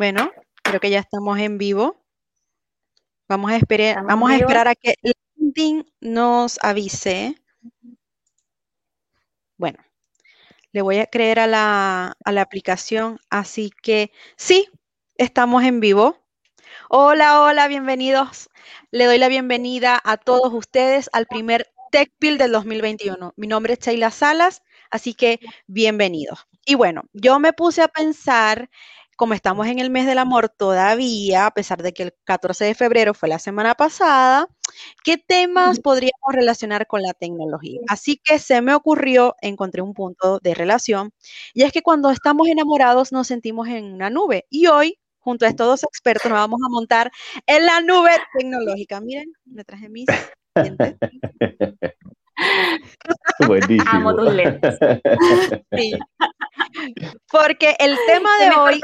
Bueno, creo que ya estamos en vivo. Vamos a esperar, vamos a, esperar a que LinkedIn nos avise. Bueno, le voy a creer a la, a la aplicación, así que sí, estamos en vivo. Hola, hola, bienvenidos. Le doy la bienvenida a todos ustedes al primer Tech del 2021. Mi nombre es Sheila Salas, así que bienvenidos. Y bueno, yo me puse a pensar, como estamos en el mes del amor todavía, a pesar de que el 14 de febrero fue la semana pasada, ¿qué temas podríamos relacionar con la tecnología? Así que se me ocurrió, encontré un punto de relación, y es que cuando estamos enamorados nos sentimos en una nube. Y hoy junto a estos dos expertos nos vamos a montar en la nube tecnológica. Miren, me traje mis Buenísimo. Amo tus lentes. Sí. Porque el tema de hoy.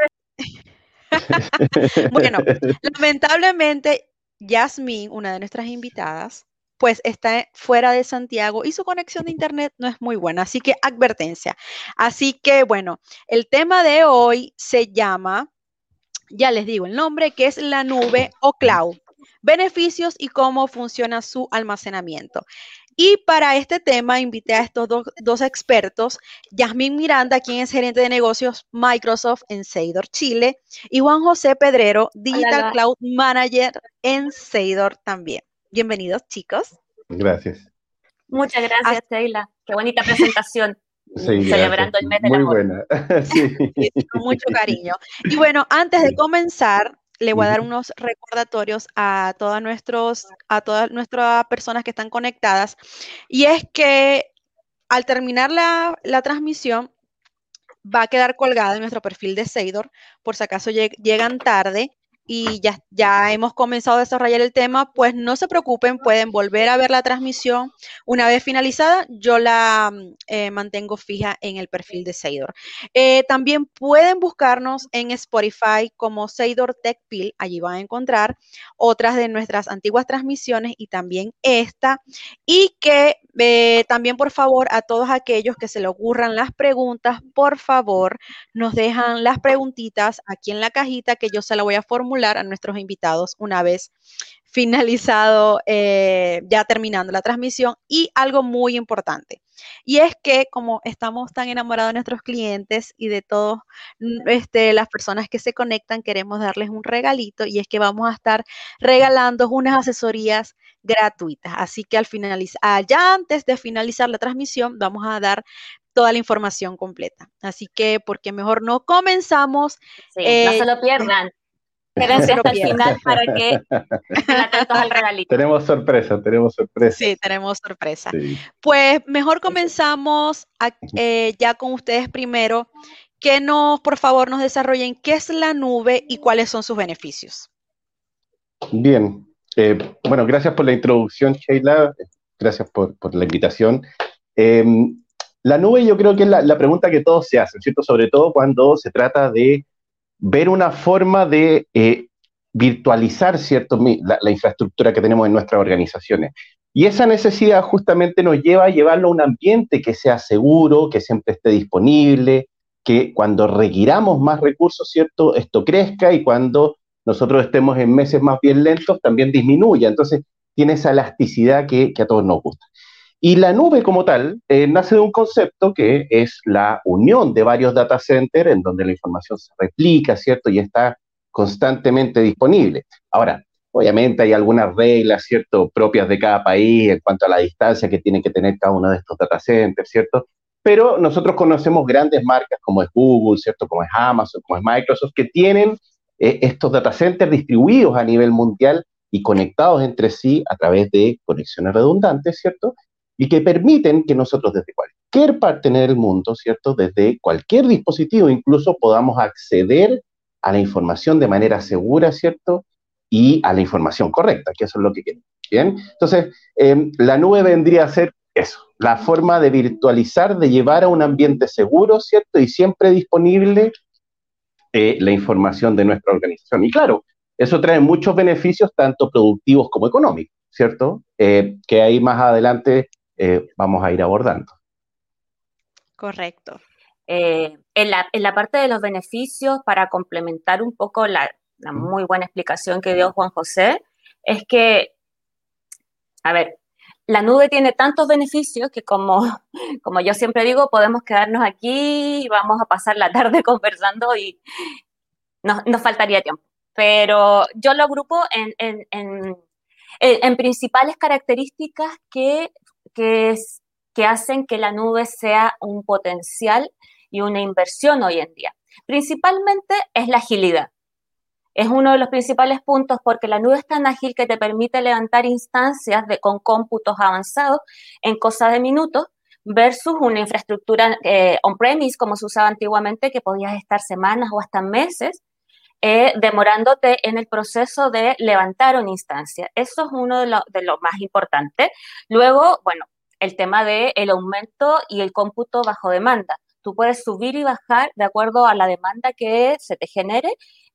bueno, lamentablemente, Yasmin, una de nuestras invitadas, pues está fuera de Santiago y su conexión de internet no es muy buena, así que advertencia. Así que bueno, el tema de hoy se llama, ya les digo el nombre, que es la nube o cloud beneficios y cómo funciona su almacenamiento. Y para este tema invité a estos dos, expertos, Yasmín Miranda, quien es gerente de negocios Microsoft en Seidor, Chile, y Juan José Pedrero, Digital Cloud Manager en Seidor también. Bienvenidos, chicos. Gracias. Muchas gracias, Sheila. Qué bonita presentación. celebrando el mes Muy buena. con mucho cariño. Y bueno, antes de comenzar, le voy a dar unos recordatorios a todas nuestros, a todas nuestras personas que están conectadas. Y es que al terminar la, la transmisión, va a quedar colgada en nuestro perfil de Seidor, por si acaso llegan tarde y ya, ya hemos comenzado a desarrollar el tema, pues no se preocupen, pueden volver a ver la transmisión. Una vez finalizada, yo la mm, eh, mantengo fija en el perfil de Seidor. Eh, también pueden buscarnos en Spotify como Seidor Tech Pill, allí van a encontrar otras de nuestras antiguas transmisiones y también esta. Y que eh, también, por favor, a todos aquellos que se le ocurran las preguntas, por favor, nos dejan las preguntitas aquí en la cajita que yo se la voy a formular a nuestros invitados una vez finalizado, eh, ya terminando la transmisión. Y algo muy importante, y es que como estamos tan enamorados de nuestros clientes y de todas este, las personas que se conectan, queremos darles un regalito y es que vamos a estar regalando unas asesorías gratuitas. Así que al finalizar, ah, ya antes de finalizar la transmisión, vamos a dar toda la información completa. Así que, porque mejor no comenzamos. no se lo pierdan. Quédense hasta el final para que al regalito. Tenemos sorpresa, tenemos sorpresa. Sí, tenemos sorpresa. Pues mejor comenzamos eh, ya con ustedes primero. Que nos, por favor, nos desarrollen qué es la nube y cuáles son sus beneficios. Bien, eh, bueno, gracias por la introducción, Sheila. Gracias por, la invitación. Em, la nube yo creo que es la, pregunta que todos se hacen, ¿cierto? Sobre todo cuando se trata de ver una forma de eh, virtualizar, ¿cierto? La, infraestructura que tenemos en nuestras organizaciones. Y esa necesidad justamente nos lleva a llevarlo a un ambiente que sea seguro, que siempre esté disponible, que cuando requiramos más recursos, ¿cierto? Esto crezca y cuando nosotros estemos en meses más bien lentos, también disminuya. Entonces, tiene esa elasticidad que, a todos nos gusta. Y la nube como tal eh, nace de un concepto que es la unión de varios data centers en donde la información se replica, ¿cierto? Y está constantemente disponible. Ahora, obviamente hay algunas reglas, ¿cierto? Propias de cada país en cuanto a la distancia que tiene que tener cada uno de estos data centers, ¿cierto? Pero nosotros conocemos grandes marcas como es Google, ¿cierto? Como es Amazon, como es Microsoft, que tienen eh, estos data centers distribuidos a nivel mundial y conectados entre sí a través de conexiones redundantes, ¿cierto? Y que permiten que nosotros desde cualquier parte del mundo, ¿cierto? Desde cualquier dispositivo incluso podamos acceder a la información de manera segura, ¿cierto? Y a la información correcta, que eso es lo que queremos. Bien, entonces em, la nube vendría a ser eso, la forma de virtualizar, de llevar a un ambiente seguro, ¿cierto? Y siempre disponible eh, la información de nuestra organización. Y claro, eso trae muchos beneficios, tanto productivos como económicos, ¿cierto? Eh, que ahí más adelante eh, vamos a ir abordando. Correcto. Eh, en, la, en, la, parte de los beneficios, para complementar un poco la, la muy buena explicación que dio Juan José, es que, a ver, la nube tiene tantos beneficios que como, como yo siempre digo, podemos quedarnos aquí y vamos a pasar la tarde conversando y nos, nos faltaría tiempo. Pero yo lo agrupo en, en, en, en principales características que, que, es, que hacen que la nube sea un potencial y una inversión hoy en día. Principalmente es la agilidad. Es uno de los principales puntos porque la nube es tan ágil que te permite levantar instancias de, con cómputos avanzados en cosa de minutos versus una infraestructura eh, on-premise como se usaba antiguamente que podías estar semanas o hasta meses eh, demorándote en el proceso de levantar una instancia. Eso es uno de lo, más importante. Luego, bueno, el tema del el aumento y el cómputo bajo demanda. Tú puedes subir y bajar de acuerdo a la demanda que se te genere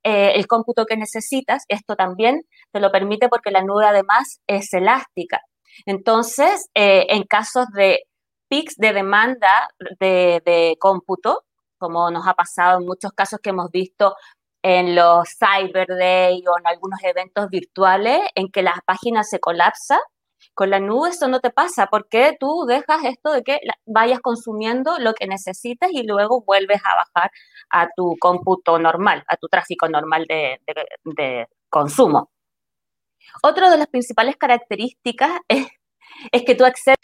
eh, el cómputo que necesitas. Esto también te lo permite porque la nube además es elástica. Entonces, eh, en casos de pics de demanda de, de, cómputo, como nos ha pasado en muchos casos que hemos visto en los Cyber Day o en algunos eventos virtuales, en que la página se colapsa, con la nube eso no te pasa porque tú dejas esto de que vayas consumiendo lo que necesitas y luego vuelves a bajar a tu cómputo normal, a tu tráfico normal de, consumo. Otra de las principales características es, es que tú accedes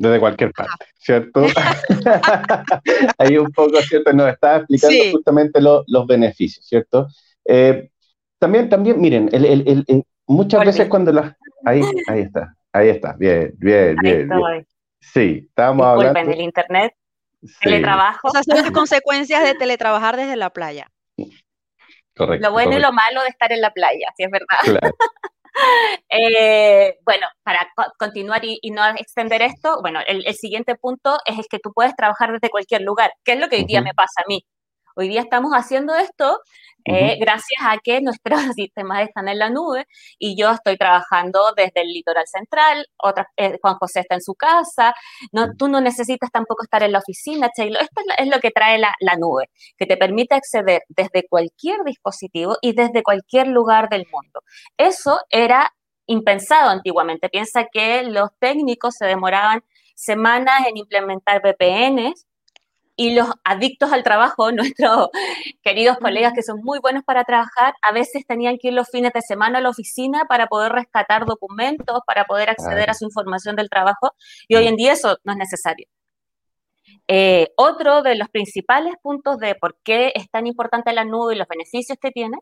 desde cualquier parte, ¿cierto? Ahí un poco, ¿cierto? Nos estaba explicando justamente los beneficios, ¿cierto? Eh, también, también, miren, el, el, el, muchas veces cuando las... Ahí, ahí está, ahí está, bien, bien, bien. bien. Sí, estábamos hablando... en el internet, teletrabajo. Esas son las consecuencias de teletrabajar desde la playa. Correcto. Lo bueno correcto. y lo malo de estar en la playa, si es verdad. Claro. Eh, bueno, para co continuar y, y, no extender esto, bueno, el, el, siguiente punto es el que tú puedes trabajar desde cualquier lugar, que es lo que hoy día uh -huh. me pasa a mí. Hoy día estamos haciendo esto eh, uh -huh. gracias a que nuestros sistemas están en la nube y yo estoy trabajando desde el litoral central, otra, eh, Juan José está en su casa, no, tú no necesitas tampoco estar en la oficina, Chelo. Esto es lo que trae la, la nube, que te permite acceder desde cualquier dispositivo y desde cualquier lugar del mundo. Eso era impensado antiguamente. Piensa que los técnicos se demoraban semanas en implementar VPNs y los adictos al trabajo, nuestros queridos colegas que son muy buenos para trabajar, a veces tenían que ir los fines de semana a la oficina para poder rescatar documentos, para poder acceder a su información del trabajo, y hoy en día eso no es necesario. Eh, otro de los principales puntos de por qué es tan importante la nube y los beneficios que tiene,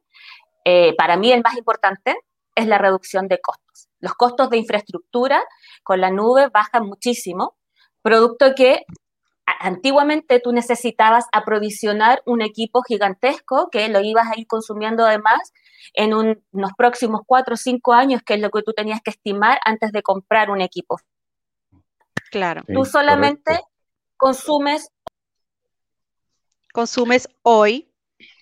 eh, para mí el más importante es la reducción de costos. Los costos de infraestructura con la nube bajan muchísimo, producto que antiguamente tú necesitabas aprovisionar un equipo gigantesco que lo ibas a ir consumiendo además en un, unos próximos cuatro o cinco años, que es lo que tú tenías que estimar antes de comprar un equipo. Claro. Tú sí, solamente correcto. consumes. Consumes hoy.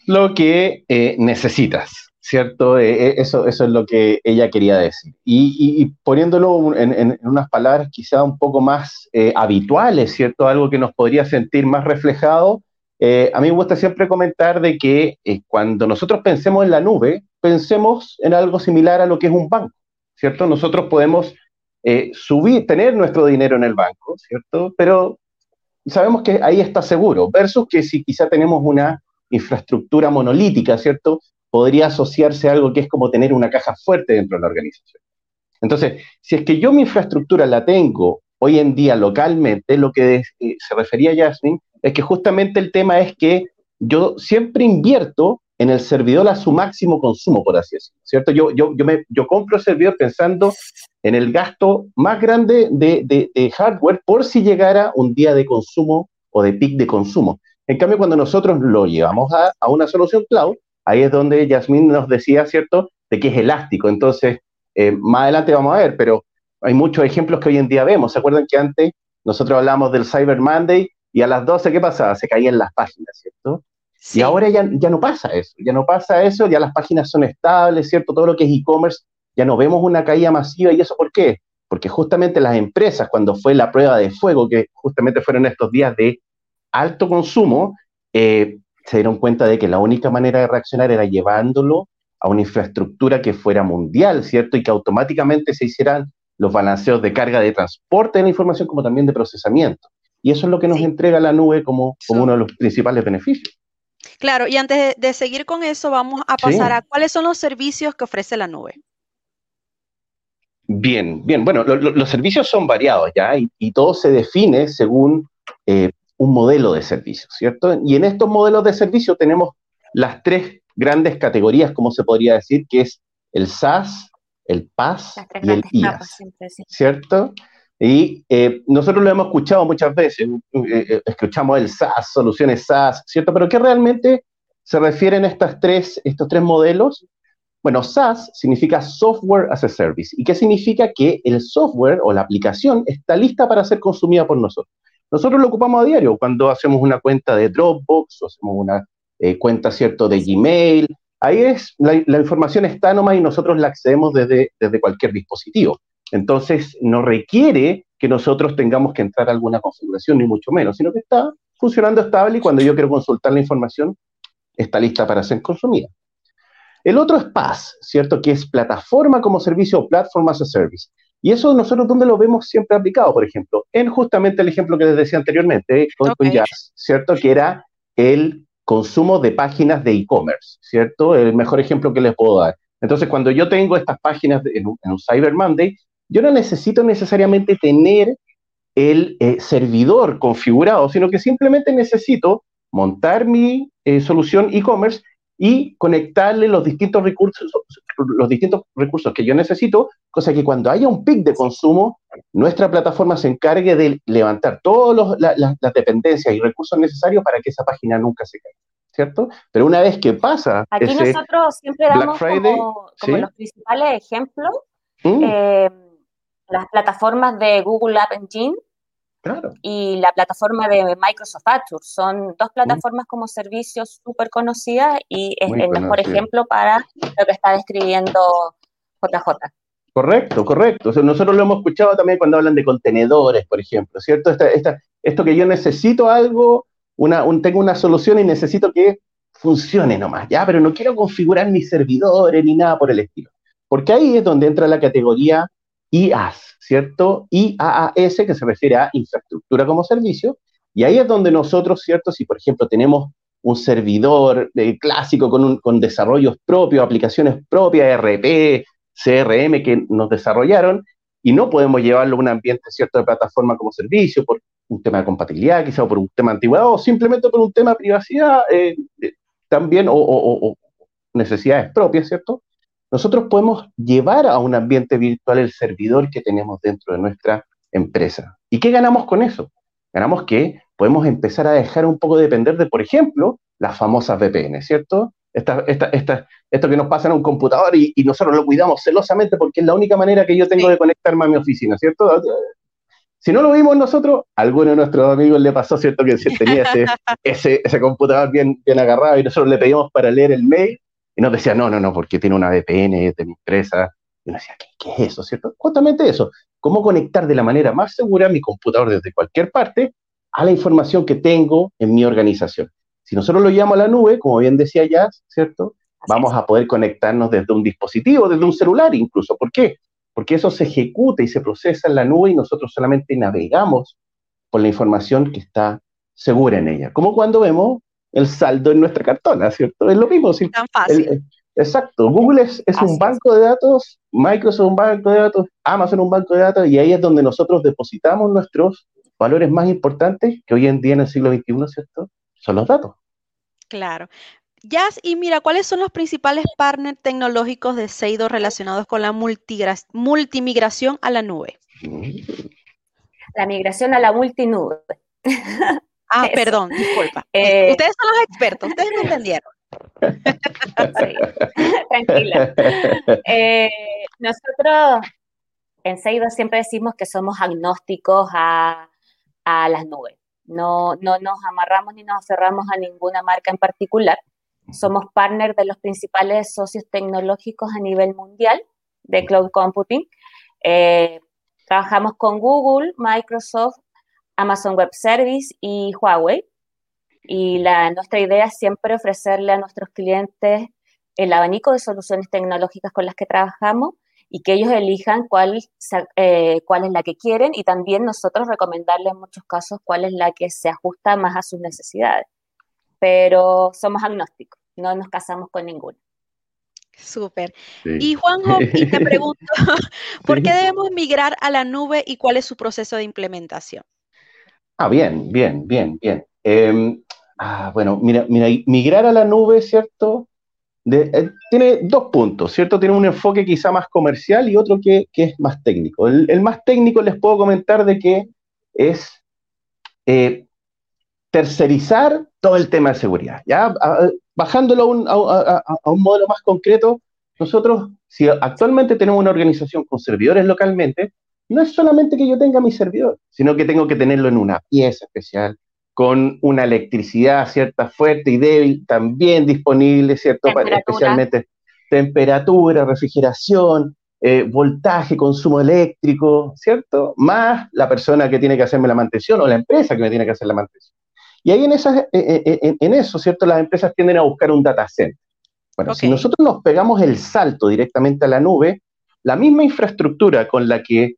Lo que eh, necesitas. ¿Cierto? Eh, eso, eso es lo que ella quería decir. Y, poniéndolo en, unas palabras quizá un poco más eh, habituales, ¿cierto? Algo que nos podría sentir más reflejado. Eh, a mí me gusta siempre comentar de que eh, cuando nosotros pensemos en la nube, pensemos en algo similar a lo que es un banco, ¿cierto? Nosotros podemos eh, subir, tener nuestro dinero en el banco, ¿cierto? Pero sabemos que ahí está seguro, versus que si quizá tenemos una infraestructura monolítica, ¿cierto? Podría asociarse a algo que es como tener una caja fuerte dentro de la organización. Entonces, si es que yo mi infraestructura la tengo hoy en día localmente, lo que eh, se refería a Jasmine es que justamente el tema es que yo siempre invierto en el servidor a su máximo consumo, por así decirlo, ¿cierto? Yo, yo, yo, me, yo compro el servidor pensando en el gasto más grande de, de, hardware por si llegara un día de consumo o de peak de consumo. En cambio, cuando nosotros lo llevamos a, a una solución cloud, ahí es donde Yasmín nos decía, ¿cierto?, de que es elástico. Entonces, eh, más adelante vamos a ver, pero hay muchos ejemplos que hoy en día vemos. ¿Se acuerdan que antes nosotros hablamos del Cyber Monday y a las 12, ¿qué pasaba? Se caían las páginas, ¿cierto? Sí. Y ahora ya, ya no pasa eso, ya no pasa eso, ya las páginas son estables, ¿cierto? Todo lo que es e-commerce, ya no vemos una caída masiva. ¿Y eso por qué? porque justamente las empresas, cuando fue la prueba de fuego, que justamente fueron estos días de alto consumo, eh, se dieron cuenta de que la única manera de reaccionar era llevándolo a una infraestructura que fuera mundial, ¿cierto? Y que automáticamente se hicieran los balanceos de carga de transporte de la información como también de procesamiento. Y eso es lo que nos entrega la nube como, como uno de los principales beneficios. Claro, y antes de, seguir con eso, vamos a pasar a cuáles son los servicios que ofrece la nube. Bien, bien. Bueno, los servicios son variados ya y, todo se define según eh, un modelo de servicio, ¿cierto? Y en estos modelos de servicio tenemos las tres grandes categorías, como se podría decir, que es el SaaS, el PaaS y el IaaS, ¿cierto? Y eh, nosotros lo hemos escuchado muchas veces, eh, escuchamos el SaaS, soluciones SaaS, ¿cierto? Pero ¿qué realmente se refieren estas tres, estos tres modelos? Bueno, SaaS significa Software as a Service. ¿Y qué significa? Que el software o la aplicación está lista para ser consumida por nosotros. Nosotros lo ocupamos a diario cuando hacemos una cuenta de Dropbox o hacemos una eh, cuenta, ¿cierto?, de Gmail. Ahí es, la, información está nomás y nosotros la accedemos desde, desde cualquier dispositivo. Entonces, no requiere que nosotros tengamos que entrar a alguna configuración, ni mucho menos, sino que está funcionando estable y cuando yo quiero consultar la información, está lista para ser consumida. El otro es PaaS, ¿cierto? Que es plataforma como servicio o platform as a service. Y eso nosotros donde lo vemos siempre aplicado, por ejemplo, en justamente el ejemplo que les decía anteriormente, con, Jazz, ¿cierto? Que era el consumo de páginas de e-commerce, ¿cierto? El mejor ejemplo que les puedo dar. Entonces, cuando yo tengo estas páginas en, un, Cyber Monday, yo no necesito necesariamente tener el eh, servidor configurado, sino que simplemente necesito montar mi eh, solución e-commerce y conectarle los distintos recursos, los distintos recursos que yo necesito, cosa que cuando haya un pic de consumo, nuestra plataforma se encargue de levantar todas las dependencias y recursos necesarios para que esa página nunca se caiga, ¿cierto? Pero una vez que pasa... Aquí nosotros siempre damos como, los principales ejemplos mm. eh, las plataformas de Google App Engine, y la plataforma de Microsoft Azure. Son dos plataformas como servicios súper conocidas y es el mejor ejemplo para lo que está describiendo JJ. Correcto, correcto. nosotros lo hemos escuchado también cuando hablan de contenedores, por ejemplo, ¿cierto? esto que yo necesito algo, una, tengo una solución y necesito que funcione nomás, ¿ya? Pero no quiero configurar ni servidores ni nada por el estilo. Porque ahí es donde entra la categoría IaaS, ¿cierto? IaaS, que se refiere a infraestructura como servicio, y ahí es donde nosotros, ¿cierto? Si, por ejemplo, tenemos un servidor eh, clásico con, con desarrollos propios, aplicaciones propias, RP, CRM que nos desarrollaron, y no podemos llevarlo a un ambiente, ¿cierto?, de plataforma como servicio, por un tema de compatibilidad, quizá o por un tema de antigüedad, o simplemente por un tema de privacidad, eh, eh, también, o necesidades propias, ¿cierto? Nosotros podemos llevar a un ambiente virtual el servidor que tenemos dentro de nuestra empresa. ¿Y qué ganamos con eso? Ganamos que podemos empezar a dejar un poco de depender de, por ejemplo, las famosas VPN, ¿cierto? Esta, esto que nos pasa en un computador y, nosotros lo cuidamos celosamente porque es la única manera que yo tengo de conectarme a mi oficina, ¿cierto? Si no lo vimos nosotros, a alguno de nuestros amigos le pasó, ¿cierto? Que tenía ese, ese, computador bien, bien agarrado y nosotros le pedimos para leer el mail y nos decía, no, no, no, porque tiene una VPN de mi empresa. Y uno decía, ¿qué, es eso? ¿Cierto? Justamente eso. ¿Cómo conectar de la manera más segura mi computador desde cualquier parte a la información que tengo en mi organización? Si nosotros lo llamamos a la nube, como bien decía ya, ¿cierto? Vamos a poder conectarnos desde un dispositivo, desde un celular incluso. ¿Por qué? Porque eso se ejecuta y se procesa en la nube y nosotros solamente navegamos por la información que está segura en ella. Como cuando vemos el saldo en nuestra cartona, ¿cierto? Es lo mismo. ¿sí? Tan fácil. exacto. Google es, un banco de datos, Microsoft un banco de datos, Amazon un banco de datos, y ahí es donde nosotros depositamos nuestros valores más importantes, que hoy en día en el siglo XXI, ¿cierto? Son los datos. Claro. Jazz, y mira, ¿cuáles son los principales partners tecnológicos de Seido relacionados con la multimigración a la nube? La migración a la multinube. Ah, perdón, disculpa. Eh, ustedes son los expertos, ustedes no entendieron. tranquila. Eh, nosotros en Seido siempre decimos que somos agnósticos a, las nubes. No, no nos amarramos ni nos aferramos a ninguna marca en particular. Somos partner de los principales socios tecnológicos a nivel mundial de cloud computing. Eh, Trabajamos con Google, Microsoft, Amazon Web Service y Huawei. Y la, nuestra idea es siempre ofrecerle a nuestros clientes el abanico de soluciones tecnológicas con las que trabajamos y que ellos elijan cuál, eh, cuál es la que quieren y también nosotros recomendarles en muchos casos cuál es la que se ajusta más a sus necesidades. Pero somos agnósticos, no nos casamos con ninguna. Súper. Y Juanjo, y te pregunto, ¿por qué debemos migrar a la nube y cuál es su proceso de implementación? Ah, bien, bien, bien, bien. Em, ah, bueno, mira, mira, migrar a la nube, ¿cierto? Eh, tiene dos puntos, ¿cierto? Tiene un enfoque quizá más comercial y otro que, es más técnico. El, más técnico les puedo comentar de que es eh, tercerizar todo el tema de seguridad. ¿ya? bajándolo a un, modelo más concreto, nosotros, si actualmente tenemos una organización con servidores localmente, no es solamente que yo tenga mi servidor, sino que tengo que tenerlo en una pieza especial, con una electricidad cierta fuerte y débil también disponible, ¿cierto? especialmente temperatura, refrigeración, eh, voltaje, consumo eléctrico, ¿cierto? Más la persona que tiene que hacerme la mantención o la empresa que me tiene que hacer la mantención. Y ahí en, esas, eh, eh, en, eso, ¿cierto? Las empresas tienden a buscar un data center. Bueno, si nosotros nos pegamos el salto directamente a la nube, la misma infraestructura con la que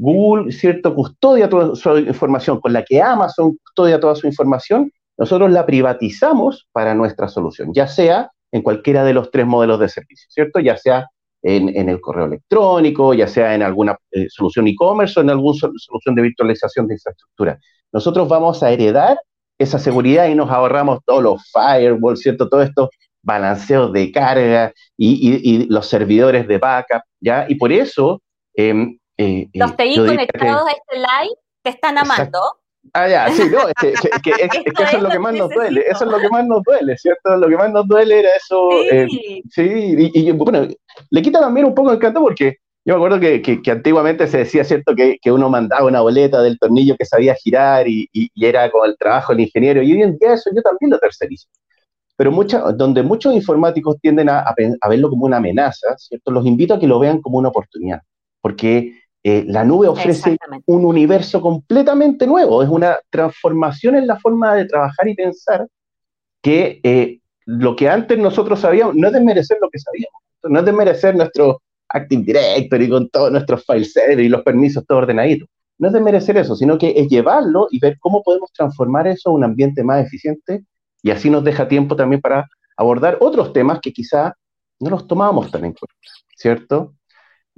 Google, ¿cierto?, custodia toda su información, con la que Amazon custodia toda su información, nosotros la privatizamos para nuestra solución, ya sea en cualquiera de los tres modelos de servicio, ¿cierto? Ya sea en, el correo electrónico, ya sea en alguna eh, solución e-commerce o en alguna solución de virtualización de infraestructura. Nosotros vamos a heredar esa seguridad y nos ahorramos todos los firewalls, ¿cierto? Todos estos balanceos de carga y, los servidores de backup, ¿ya? Y por eso eh, eh, Los TI conectados a este live te están amando. Ah, ya, sí, no, es que, eso es lo que más nos duele, eso es lo que más nos duele, ¿cierto? Lo que más nos duele era eso, sí, eh, y, bueno, le quita también un poco el canto porque yo me acuerdo que, antiguamente se decía, ¿cierto?, que, uno mandaba una boleta del tornillo que sabía girar y, era como el trabajo del ingeniero, y hoy en día eso yo también lo tercerizo. Pero mucha, donde muchos informáticos tienden a, a verlo como una amenaza, ¿cierto? Los invito a que lo vean como una oportunidad, porque eh, la nube ofrece un universo completamente nuevo, es una transformación en la forma de trabajar y pensar que eh, lo que antes nosotros sabíamos, no es desmerecer lo que sabíamos, no es desmerecer nuestro Active Directory con todos nuestros file servers y los permisos todo ordenaditos, no es desmerecer eso, sino que es llevarlo y ver cómo podemos transformar eso a un ambiente más eficiente y así nos deja tiempo también para abordar otros temas que quizá no los tomábamos tan en cuenta, ¿cierto?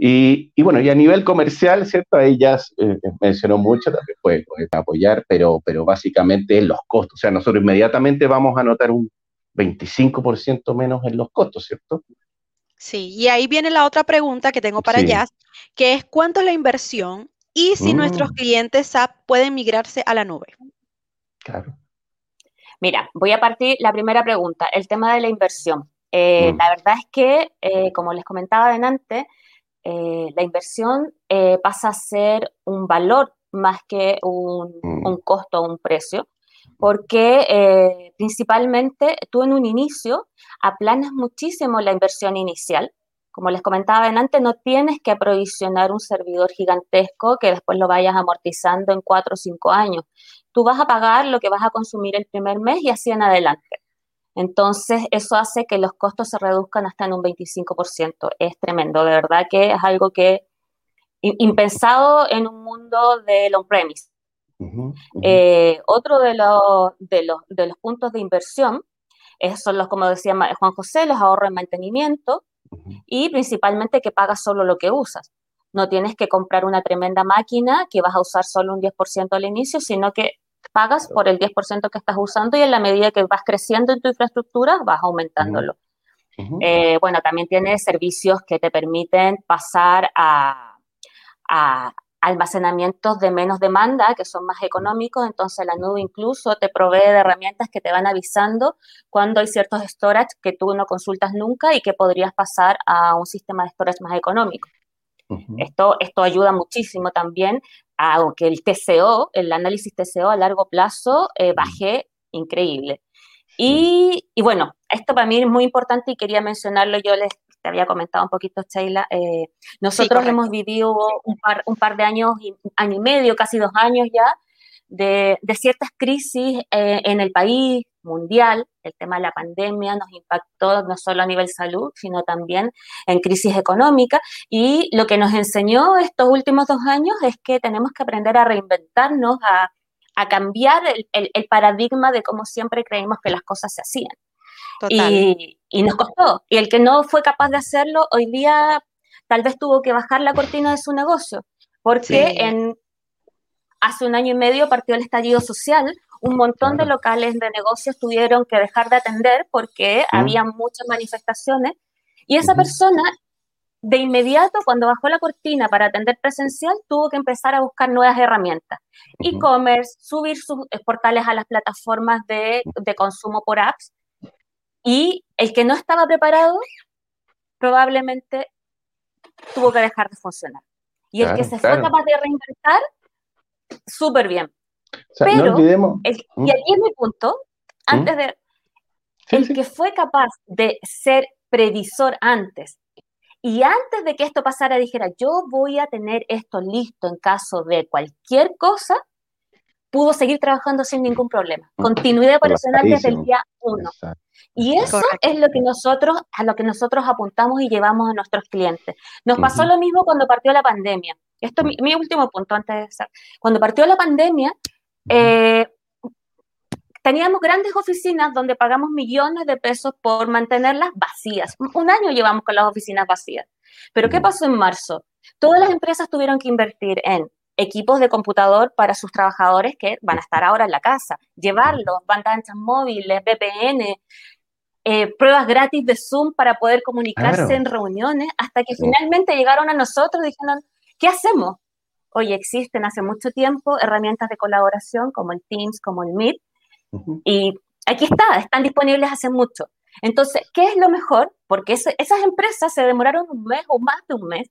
Y, bueno, y a nivel comercial, ¿cierto? Ahí ya eh, mencionó mucho, también puede, apoyar, pero, pero básicamente los costos. O sea, nosotros inmediatamente vamos a notar un 25% menos en los costos, ¿cierto? Sí, y ahí viene la otra pregunta que tengo para allá, que es cuánto es la inversión y si nuestros mm. clientes SAP pueden migrarse a la nube. Claro. Mira, voy a partir la primera pregunta, el tema de la inversión. Eh, mm. La verdad es que, eh, como les comentaba adelante, eh, la inversión eh, pasa a ser un valor más que un, mm. costo o un precio, porque eh, principalmente tú en un inicio aplanas muchísimo la inversión inicial. Como les comentaba antes, no tienes que aprovisionar un servidor gigantesco que después lo vayas amortizando en cuatro o cinco años. Tú vas a pagar lo que vas a consumir el primer mes y así en adelante. Entonces, eso hace que los costos se reduzcan hasta en un 25%. Es tremendo, de verdad que es algo que impensado en un mundo del on-premise. Eh, otro de los, de, los, de los puntos de inversión son los, como decía Juan José, los ahorros en mantenimiento y principalmente que pagas solo lo que usas. No tienes que comprar una tremenda máquina que vas a usar solo un 10% al inicio, sino que pagas por el 10% que estás usando y en la medida que vas creciendo en tu infraestructura vas aumentándolo. Eh, bueno, también tienes servicios que te permiten pasar a, almacenamientos de menos demanda, que son más económicos, entonces la nube incluso te provee de herramientas que te van avisando cuando hay ciertos storage que tú no consultas nunca y que podrías pasar a un sistema de storage más económico. esto, esto ayuda muchísimo también aunque el TCO, el análisis TCO a largo plazo eh, baje increíble. Y, bueno, esto para mí es muy importante y quería mencionarlo, yo les te había comentado un poquito, Sheila, eh, nosotros hemos vivido un par, un par de años, año y medio, casi dos años ya, de, ciertas crisis eh, en el país mundial. El tema de la pandemia nos impactó no solo a nivel salud, sino también en crisis económica. Y lo que nos enseñó estos últimos dos años es que tenemos que aprender a reinventarnos, a, cambiar el, paradigma de cómo siempre creímos que las cosas se hacían. Y, y, nos costó. Y el que no fue capaz de hacerlo, hoy día tal vez tuvo que bajar la cortina de su negocio, porque en, hace un año y medio partió el estallido social, un montón de locales de negocios tuvieron que dejar de atender porque mm. había muchas manifestaciones. Y esa persona de inmediato cuando bajó la cortina para atender presencial tuvo que empezar a buscar nuevas herramientas, e-commerce, subir sus portales a las plataformas de, consumo por apps. Y el que no estaba preparado probablemente tuvo que dejar de funcionar. Y el que se fue capaz de reinventar súper bien. Pero, y aquí es mi punto, antes de, el que fue capaz de ser previsor antes y antes de que esto pasara dijera, yo voy a tener esto listo en caso de cualquier cosa, pudo seguir trabajando sin ningún problema. Continuidad operacional desde el día uno. Y eso es lo que nosotros, a lo que nosotros apuntamos y llevamos a nuestros clientes. Nos pasó lo mismo cuando partió la pandemia. Esto es mi, último punto antes de eso. Cuando partió la pandemia, eh, teníamos grandes oficinas donde pagamos millones de pesos por mantenerlas vacías. Un año llevamos con las oficinas vacías. Pero ¿qué pasó en marzo? Todas las empresas tuvieron que invertir en equipos de computador para sus trabajadores que van a estar ahora en la casa, llevarlos, bandas anchas móviles, VPN, eh, pruebas gratis de Zoom para poder comunicarse en reuniones, hasta que finalmente llegaron a nosotros y dijeron, ¿qué hacemos? Hoy existen hace mucho tiempo herramientas de colaboración como el Teams, como el Meet, y aquí está, están disponibles hace mucho. Entonces, ¿qué es lo mejor? Porque esas empresas se demoraron un mes o más de un mes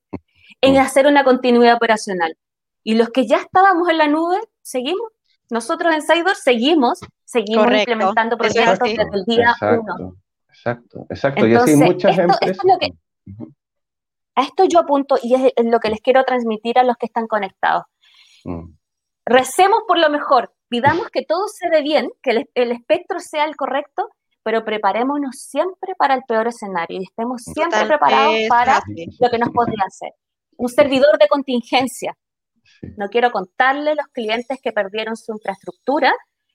en hacer una continuidad operacional. Y los que ya estábamos en la nube, seguimos. Nosotros en Saidor seguimos, seguimos implementando proyectos desde el día uno. Exacto, exacto. y así muchas empresas. A esto yo apunto y es lo que les quiero transmitir a los que están conectados. Mm. Recemos por lo mejor, pidamos que todo se dé bien, que el, espectro sea el correcto, pero preparémonos siempre para el peor escenario y estemos siempre preparados para lo que nos podría hacer. Un servidor de contingencia. No quiero contarle los clientes que perdieron su infraestructura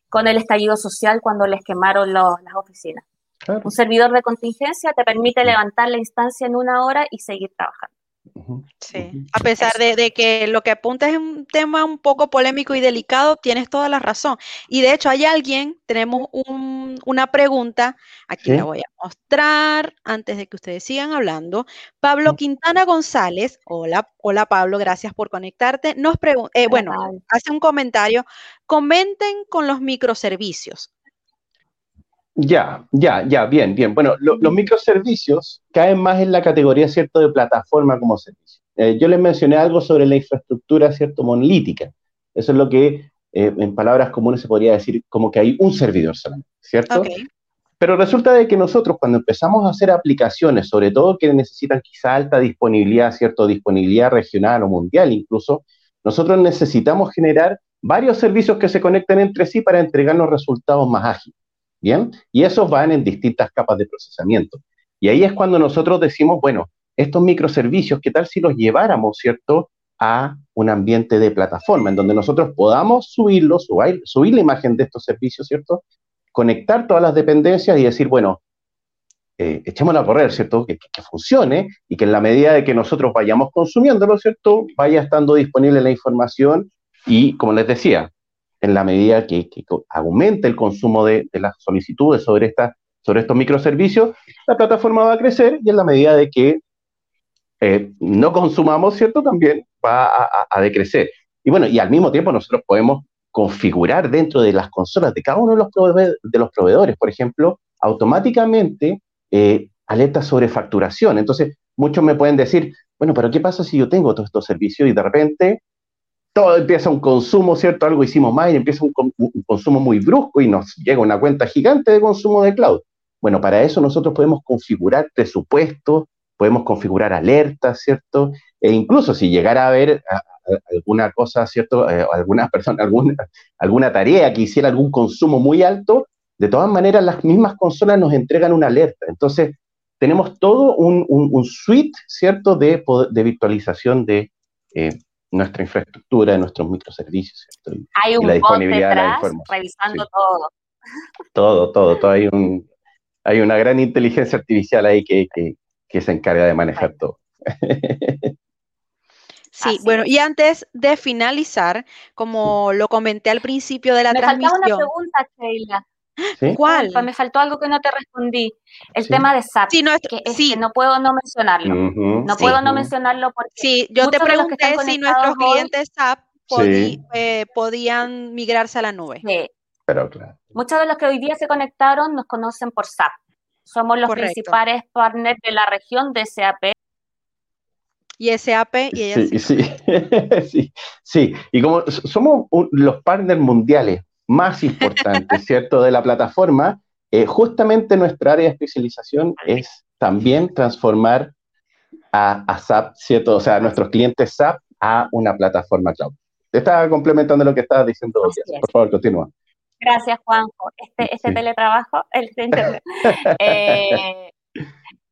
con el estallido social cuando les quemaron las oficinas. Un servidor de contingencia te permite levantar la instancia en una hora y seguir trabajando. Sí, a pesar de, que lo que apunta es un tema un poco polémico y delicado, tienes toda la razón. Y de hecho hay alguien, tenemos una pregunta, aquí la voy a mostrar antes de que ustedes sigan hablando. Pablo Quintana González, hola, hola Pablo, gracias por conectarte. Nos pregunta, eh, bueno, hace un comentario, comenten con los microservicios. Ya, ya, ya, bien, bien. Bueno, los microservicios caen más en la categoría, ¿cierto?, de plataforma como servicio. Eh, yo les mencioné algo sobre la infraestructura, ¿cierto?, monolítica. Eso es lo que, eh, en palabras comunes, se podría decir como que hay un servidor solamente, ¿cierto? Pero resulta de que nosotros, cuando empezamos a hacer aplicaciones, sobre todo que necesitan quizá alta disponibilidad, ¿cierto?, disponibilidad regional o mundial incluso, nosotros necesitamos generar varios servicios que se conecten entre sí para entregarnos resultados más ágiles. ¿Bien? Y esos van en distintas capas de procesamiento. Y ahí es cuando nosotros decimos, bueno, estos microservicios, ¿qué tal si los lleváramos, ¿cierto?, a un ambiente de plataforma, en donde nosotros podamos subirlos, subir, subir la imagen de estos servicios, ¿cierto? Conectar todas las dependencias y decir, bueno, eh, echémosla a correr, ¿cierto? Que, que, funcione y que en la medida de que nosotros vayamos consumiéndolo, ¿cierto? Vaya estando disponible la información y, como les decía, en la medida que, aumente el consumo de, las solicitudes sobre, estos microservicios, la plataforma va a crecer y en la medida de que eh, no consumamos, ¿cierto? También va a, decrecer. Y bueno, y al mismo tiempo nosotros podemos configurar dentro de las consolas de cada uno de los, de los proveedores, por ejemplo, automáticamente eh, alertas sobre facturación. Entonces, muchos me pueden decir, bueno, pero ¿qué pasa si yo tengo todos estos servicios y de repente todo empieza un consumo, ¿cierto? Algo hicimos mal y empieza un, consumo muy brusco y nos llega una cuenta gigante de consumo de cloud. Bueno, para eso nosotros podemos configurar presupuestos podemos configurar alertas, ¿cierto? E incluso si llegara a haber alguna cosa, ¿cierto? Eh, alguna persona, alguna, alguna tarea que hiciera algún consumo muy alto, de todas maneras las mismas consolas nos entregan una alerta. Entonces, tenemos todo un, un, suite, ¿cierto?, de, de virtualización de eh, nuestra infraestructura, de nuestros microservicios, ¿cierto? Hay un la disponibilidad detrás, de la revisando todo. Todo, todo, todo. Hay, un, hay una gran inteligencia artificial ahí que, que, que se encarga de manejar todo. Sí, bueno, y antes de finalizar, como lo comenté al principio de la transmisión. Me faltaba una pregunta, Sheila. ¿Cuál? me faltó algo que no te respondí. El tema de SAP. Sí, no, que, sí. no puedo no mencionarlo. no puedo no mencionarlo porque. Sí, yo te pregunté si nuestros clientes SAP eh, podían migrarse a la nube. Sí. Pero claro. Muchos de los que hoy día se conectaron nos conocen por SAP. Somos los principales partners de la región de SAP y SAP y ella sí. Sí, sí, sí. Y como somos los partners mundiales más importantes, ¿cierto?, de la plataforma, eh, justamente nuestra área de especialización es también transformar a, SAP, ¿cierto? O sea, a nuestros clientes SAP a una plataforma cloud. Te estaba complementando lo que estabas diciendo. Por favor, continúa. Gracias, Juanjo. Este, este teletrabajo, el eh,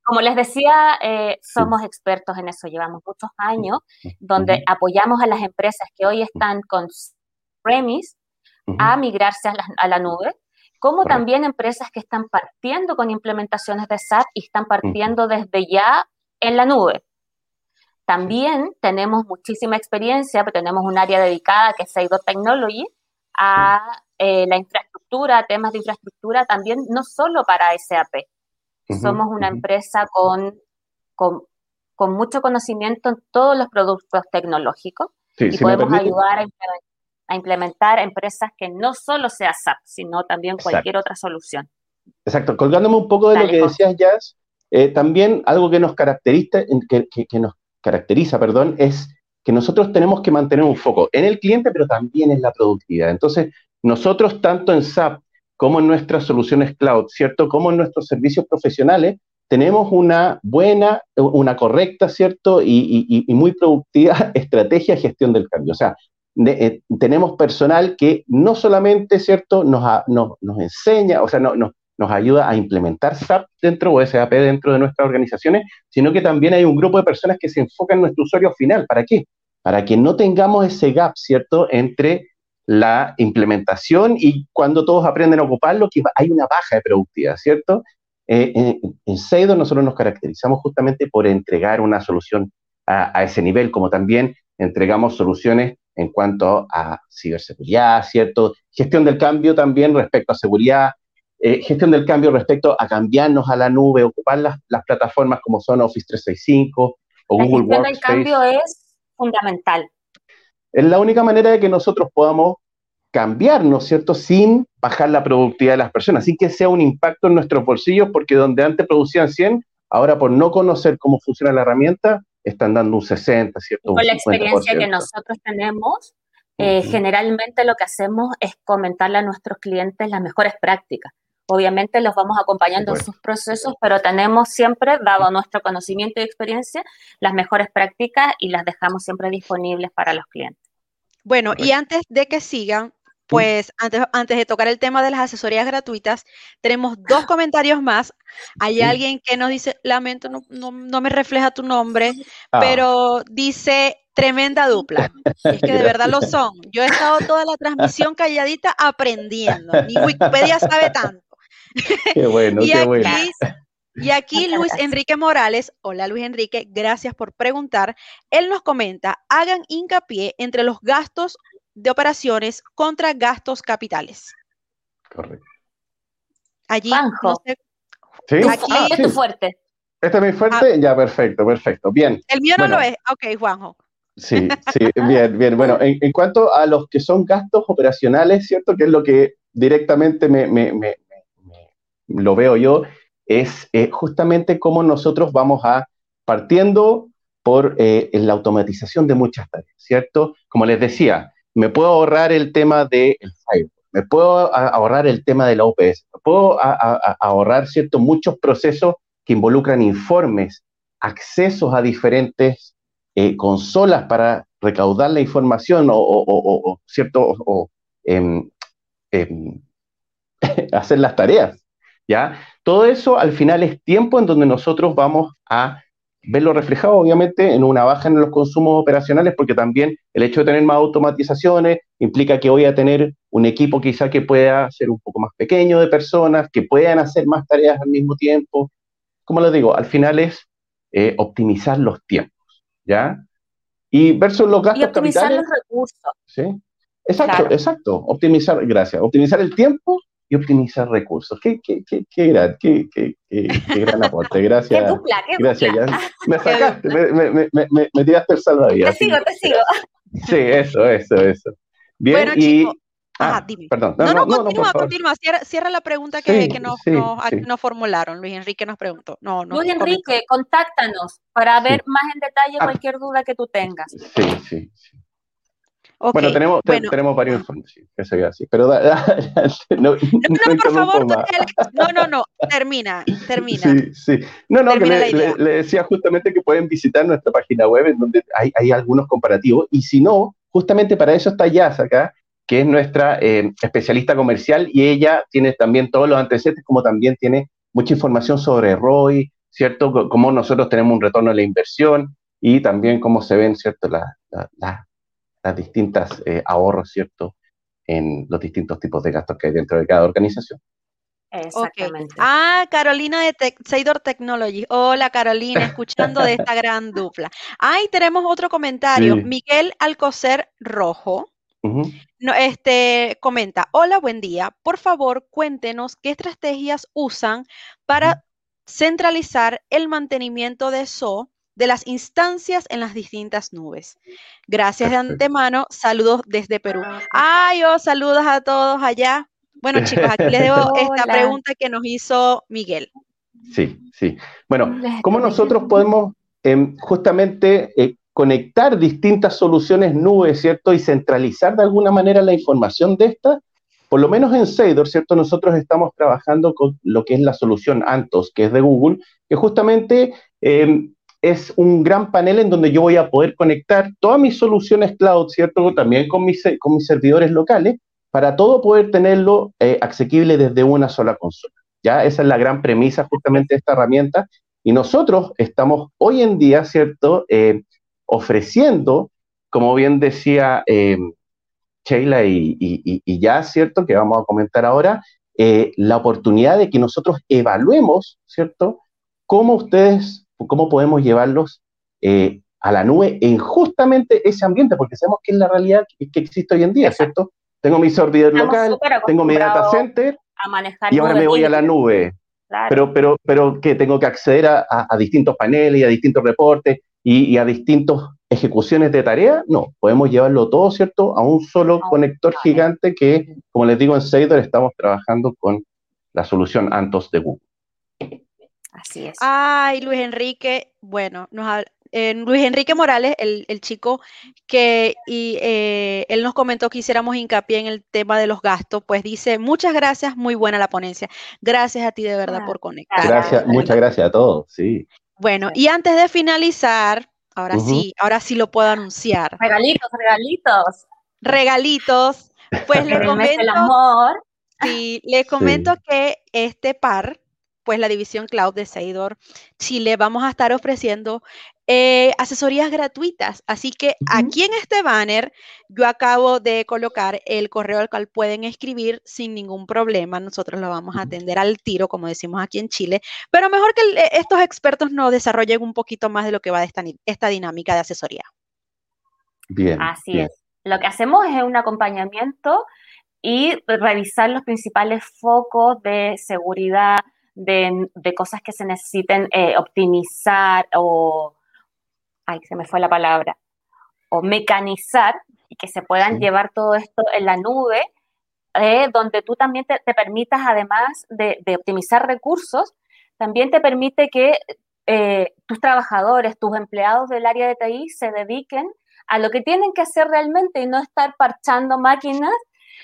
como les decía, eh, somos expertos en eso, llevamos muchos años, donde apoyamos a las empresas que hoy están con premise a migrarse a la, nube, como también empresas que están partiendo con implementaciones de SAP y están partiendo desde ya en la nube. También tenemos muchísima experiencia, tenemos un área dedicada que es Seido Technology a eh, la infraestructura, temas de infraestructura, también no solo para SAP, somos una empresa con, con, mucho conocimiento en todos los productos tecnológicos y podemos ayudar a implementar, empresas que no solo sea SAP, sino también cualquier otra solución. Exacto, colgándome un poco de lo que decías, Jazz, eh, también algo que nos caracteriza, que, que, nos caracteriza, perdón, es que nosotros tenemos que mantener un foco en el cliente, pero también en la productividad. Entonces, nosotros tanto en SAP como en nuestras soluciones cloud, ¿cierto? Como en nuestros servicios profesionales, tenemos una buena, una correcta, ¿cierto? Y, muy productiva estrategia de gestión del cambio. O sea, eh, tenemos personal que no solamente, ¿cierto?, nos, nos, enseña, o sea, no, nos ayuda a implementar SAP dentro o SAP dentro de nuestras organizaciones, sino que también hay un grupo de personas que se enfocan en nuestro usuario final. ¿Para qué? Para que no tengamos ese gap, ¿cierto?, entre la implementación y cuando todos aprenden a ocuparlo, que hay una baja de productividad, ¿cierto? Eh, en, en nosotros nos caracterizamos justamente por entregar una solución a, ese nivel, como también entregamos soluciones en cuanto a ciberseguridad, ¿cierto? Gestión del cambio también respecto a seguridad, eh, gestión del cambio respecto a cambiarnos a la nube, ocupar las, las plataformas como son Office 365 o Google Workspace. La gestión del cambio es fundamental. Es la única manera de que nosotros podamos cambiar, ¿no es cierto?, sin bajar la productividad de las personas, sin que sea un impacto en nuestros bolsillos, porque donde antes producían 100, ahora por no conocer cómo funciona la herramienta, están dando un 60, ¿cierto? Con la experiencia que nosotros tenemos, eh, generalmente lo que hacemos es comentarle a nuestros clientes las mejores prácticas. Obviamente los vamos acompañando en sus procesos, pero tenemos siempre, dado nuestro conocimiento y experiencia, las mejores prácticas y las dejamos siempre disponibles para los clientes. Bueno, y antes de que sigan, pues antes, antes de tocar el tema de las asesorías gratuitas, tenemos dos comentarios más. Hay alguien que nos dice, lamento, no, no, me refleja tu nombre, ah. pero dice, tremenda dupla. es que de verdad lo son. Yo he estado toda la transmisión calladita aprendiendo. Ni Wikipedia sabe tanto. Qué bueno, qué bueno. Y aquí Luis Enrique Morales, hola Luis Enrique, gracias por preguntar. Él nos comenta, hagan hincapié entre los gastos de operaciones contra gastos capitales. Correcto. Allí, No ¿Sí? Aquí, ah, es tu fuerte. ¿Este es mi fuerte? Ah. ya, perfecto, perfecto. Bien. El mío no lo es. Ok, Juanjo. Sí, sí, bien, bien. Bueno, en, cuanto a los que son gastos operacionales, ¿cierto? Que es lo que directamente me, me lo veo yo, es eh, justamente cómo nosotros vamos a, partiendo por eh, la automatización de muchas tareas, ¿cierto? Como les decía, me puedo ahorrar el tema del firewall, me puedo ahorrar el tema de la OPS, me puedo ahorrar, ¿cierto? Muchos procesos que involucran informes accesos a diferentes eh, consolas para recaudar la información o, cierto, o, em, em, hacer las tareas, ¿ya? Todo eso al final es tiempo en donde nosotros vamos a verlo reflejado, obviamente, en una baja en los consumos operacionales, porque también el hecho de tener más automatizaciones implica que voy a tener un equipo quizá que pueda ser un poco más pequeño de personas, que puedan hacer más tareas al mismo tiempo. Como les digo, al final es eh, optimizar los tiempos, ¿ya? Y versus los gastos y optimizar los recursos. Sí. Exacto, exacto. Optimizar, gracias. Optimizar el tiempo y optimizar recursos. Qué, qué, qué, qué, gran, qué, qué, qué gran aporte. Gracias. qué dupla, qué gracias, dupla. Me sacaste, me, me, me, me, tiraste el salvavidas. Te sigo, te sigo. Sí, eso, eso, eso. Bien, bueno, y... Chico, Ah, dime. Perdón. No, no, no, continúa, por favor. continúa. Cierra, cierra la pregunta que, Sí, que nos, sí, nos, sí. nos formularon. Luis Enrique nos preguntó. No, no. Luis comentó. Enrique, contáctanos para Sí. ver más en detalle Ah. cualquier duda que tú tengas. Sí, sí, sí. Bueno, tenemos, te- tenemos varios informes, sí, que se vea así. Pero da- da- no, No, no, por favor, no, no, no, termina, termina. Sí, sí. No, no, que Termina le, idea. le- le decía justamente que pueden visitar nuestra página web en donde hay, hay algunos comparativos y si no, justamente para eso está Yas acá, que es nuestra eh, especialista comercial y ella tiene también todos los antecedentes, como también tiene mucha información sobre ROI, ¿cierto? C- Cómo nosotros tenemos un retorno de la inversión y también cómo se ven, ¿cierto? La- la- la- las distintas eh, ahorros, ¿cierto? En los distintos tipos de gastos que hay dentro de cada organización. Exactamente. Ah, Carolina de Tec- Seidor Technology. Hola, Carolina, escuchando de esta gran dupla. Ay, tenemos otro comentario. Sí. Miguel Alcocer Rojo. No, este comenta, hola, buen día. Por favor, cuéntenos qué estrategias usan para centralizar el mantenimiento de SO de las instancias en las distintas nubes. Gracias de antemano. Saludos desde Perú. Ay, oh, saludos a todos allá. Bueno, chicos, aquí les debo esta Hola. pregunta que nos hizo Miguel. Sí, sí. Bueno, ¿cómo nosotros podemos em, justamente eh, conectar distintas soluciones nubes, ¿cierto? Y centralizar de alguna manera la información de estas. Por lo menos en Seidor, ¿cierto? Nosotros estamos trabajando con lo que es la solución Antos, que es de Google, que justamente em, es un gran panel en donde yo voy a poder conectar todas mis soluciones cloud, ¿cierto? También con mis, servidores locales, para todo poder tenerlo eh, asequible desde una sola consola. ¿ya? Esa es la gran premisa justamente de esta herramienta. Y nosotros estamos hoy en día, ¿cierto? Eh, ofreciendo, como bien decía eh, Sheila y- y ya, ¿cierto? Que vamos a comentar ahora, eh, la oportunidad de que nosotros evaluemos, ¿cierto? Cómo ustedes, cómo podemos llevarlos eh, a la nube en justamente ese ambiente, porque sabemos que es la realidad que, que existe hoy en día, Exacto. ¿cierto? Tengo mi servidor local, tengo mi data center a manejar y ahora me voy a la nube claro. pero, pero, pero que tengo que acceder a, a- a distintos paneles y a distintos reportes y, y a distintas ejecuciones de tareas, no, podemos llevarlo todo, ¿cierto?, a un solo A un conector panel. gigante que, como les digo, en Seidor estamos trabajando con la solución Antos de Google. Así es. Ay, Luis Enrique, bueno, nos eh, Luis Enrique Morales, el, el chico que y, eh, él nos comentó que hiciéramos hincapié en el tema de los gastos, pues dice, muchas gracias, muy buena la ponencia. Gracias a ti de verdad Ah, por conectar. Gracias, muchas gracias a todos, sí. Bueno, y antes de finalizar, ahora sí, ahora sí lo puedo anunciar. Regalitos, regalitos. Regalitos, pues les En el comento, amor. sí, les comento que este par, pues la división Cloud de Seidor Chile, vamos a estar ofreciendo eh, asesorías gratuitas. Así que aquí en este banner yo acabo de colocar el correo al cual pueden escribir sin ningún problema. Nosotros lo vamos a atender al tiro, como decimos aquí en Chile. Pero mejor que el- eh, estos expertos nos desarrollen un poquito más de lo que va de esta, esta dinámica de asesoría. Bien. Así bien. es. Lo que hacemos es un acompañamiento y revisar los principales focos de seguridad, de, de cosas que se necesiten eh, optimizar o, ay, se me fue la palabra, o mecanizar y que se puedan Sí. llevar todo esto en la nube, eh, donde tú también te, te permitas, además de, de optimizar recursos, también te permite que eh, tus trabajadores, tus empleados del área de TI se dediquen a lo que tienen que hacer realmente y no estar parchando máquinas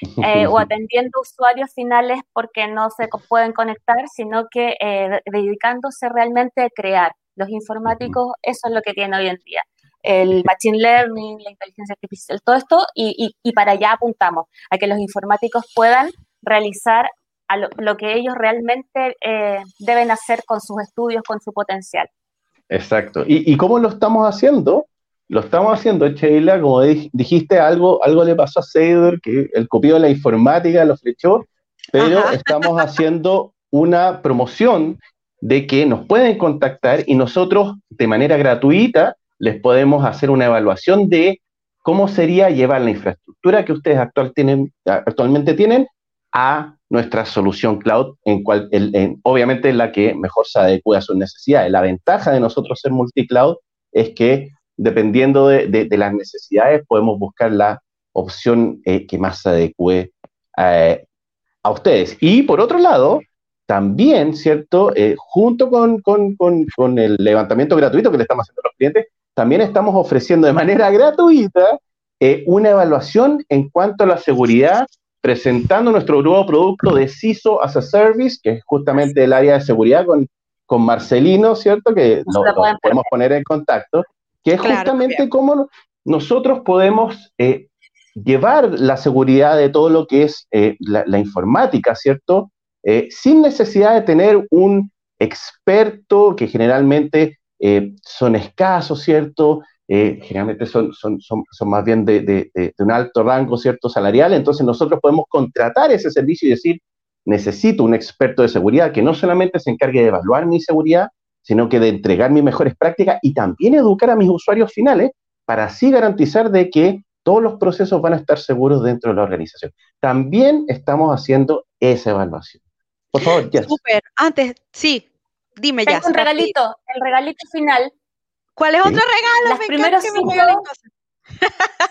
eh, o atendiendo usuarios finales porque no se pueden conectar, sino que eh, de- dedicándose realmente a crear, Los informáticos, eso es lo que tienen hoy en día. El machine learning, la inteligencia artificial, todo esto, y, para allá apuntamos, a que los informáticos puedan realizar lo, que ellos realmente eh, deben hacer con sus estudios, con su potencial. Exacto. ¿Y, cómo lo estamos haciendo? Lo estamos haciendo, Sheila, como dijiste, algo, algo le pasó a Seidor, que el copio de la informática lo flechó, pero estamos haciendo una promoción de que nos pueden contactar y nosotros de manera gratuita les podemos hacer una evaluación de cómo sería llevar la infraestructura que ustedes actual tienen, actualmente tienen a nuestra solución cloud, en cual, en, obviamente la que mejor se adecue a sus necesidades. La ventaja de nosotros ser multicloud es que dependiendo de, las necesidades podemos buscar la opción eh, que más se adecue eh, a ustedes. Y por otro lado, también, ¿cierto? Eh, junto con, con, el levantamiento gratuito que le estamos haciendo a los clientes, también estamos ofreciendo de manera gratuita una evaluación en cuanto a la seguridad presentando nuestro nuevo producto de CISO as a Service, que es justamente el área de seguridad con, con Marcelino, ¿cierto? Que lo, podemos poner en contacto, que es justamente cómo nosotros podemos eh, llevar la seguridad de todo lo que es eh, la, informática, ¿cierto? Eh, sin necesidad de tener un experto que generalmente son escasos, ¿cierto? Generalmente son, son, son, son, más bien de, de, un alto rango, ¿cierto? Salarial, entonces nosotros podemos contratar ese servicio y decir, necesito un experto de seguridad que no solamente se encargue de evaluar mi seguridad, sino que de entregar mis mejores prácticas y también educar a mis usuarios finales para así garantizar de que todos los procesos van a estar seguros dentro de la organización. También estamos haciendo esa evaluación. Por favor, ya. Super. Antes, sí, dime ya. un regalito, el regalito final ¿Cuál es otro regalo? Las primeros cinco...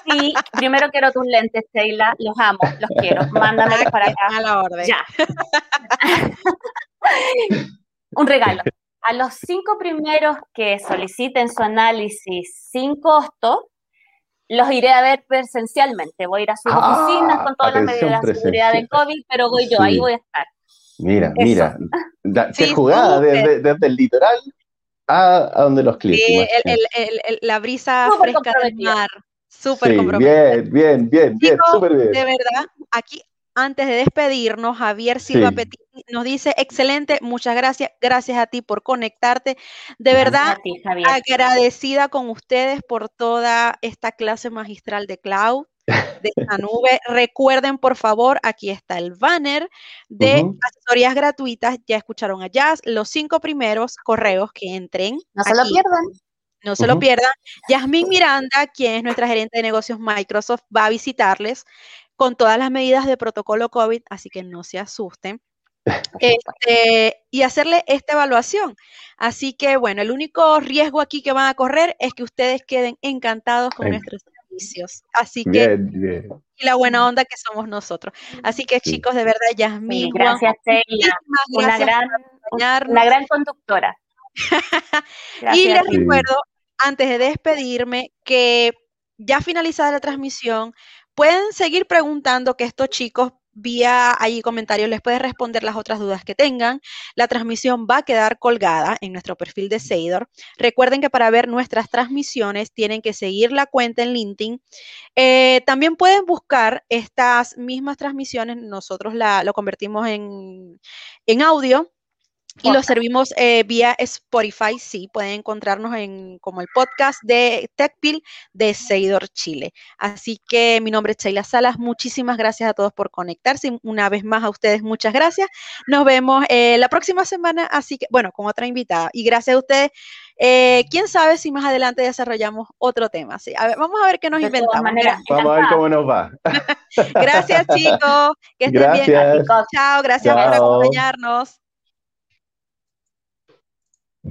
Sí, primero quiero tus lentes, Sheila. Los amo, los quiero. Mándamelos para acá. A la orden. Ya. Un regalo. A los cinco primeros que soliciten su análisis sin costo, los iré a ver presencialmente. Voy a ir a sus ah, oficinas con todas las medidas de seguridad de COVID, pero voy yo, ahí voy a estar. Mira, mira, qué jugada desde, desde, el litoral a, donde los clientes. Sí, la brisa fresca del mar. Súper sí, Bien, bien, bien, bien, súper bien. De verdad, aquí antes de despedirnos, Javier Silva Petit nos dice, excelente, muchas gracias, gracias a ti por conectarte. De verdad, agradecida con ustedes por toda esta clase magistral de cloud de esta nube. Recuerden, por favor, aquí está el banner de asesorías gratuitas. Ya escucharon a Jazz, los cinco primeros correos que entren. No se lo pierdan. No se lo pierdan. Yasmín Miranda, quien es nuestra gerente de negocios Microsoft, va a visitarles con todas las medidas de protocolo COVID, así que no se asusten. Este, y hacerle esta evaluación. Así que, bueno, el único riesgo aquí que van a correr es que ustedes queden encantados con nuestros Así que, y la buena onda que somos nosotros. Así que, chicos, de verdad, Yasmin. gracias, Sheila. Una gran, una gran conductora. y les recuerdo, antes de despedirme, que ya finalizada la transmisión, pueden seguir preguntando que estos chicos vía ahí comentarios les puedes responder las otras dudas que tengan. La transmisión va a quedar colgada en nuestro perfil de Seidor. Recuerden que para ver nuestras transmisiones tienen que seguir la cuenta en LinkedIn. Eh, también pueden buscar estas mismas transmisiones. Nosotros la, lo convertimos en, en audio y lo servimos eh, vía Spotify, sí, pueden encontrarnos en como el podcast de TechPil de Seidor Chile. Así que mi nombre es Sheila Salas, muchísimas gracias a todos por conectarse. Una vez más a ustedes, muchas gracias. Nos vemos eh, la próxima semana, así que, bueno, con otra invitada. Y gracias a ustedes. Eh, quién sabe si más adelante desarrollamos otro tema. Sí, a ver, vamos a ver qué nos inventamos. vamos a ver cómo nos va. gracias, chicos. Que estén bien. Chao, gracias por acompañarnos.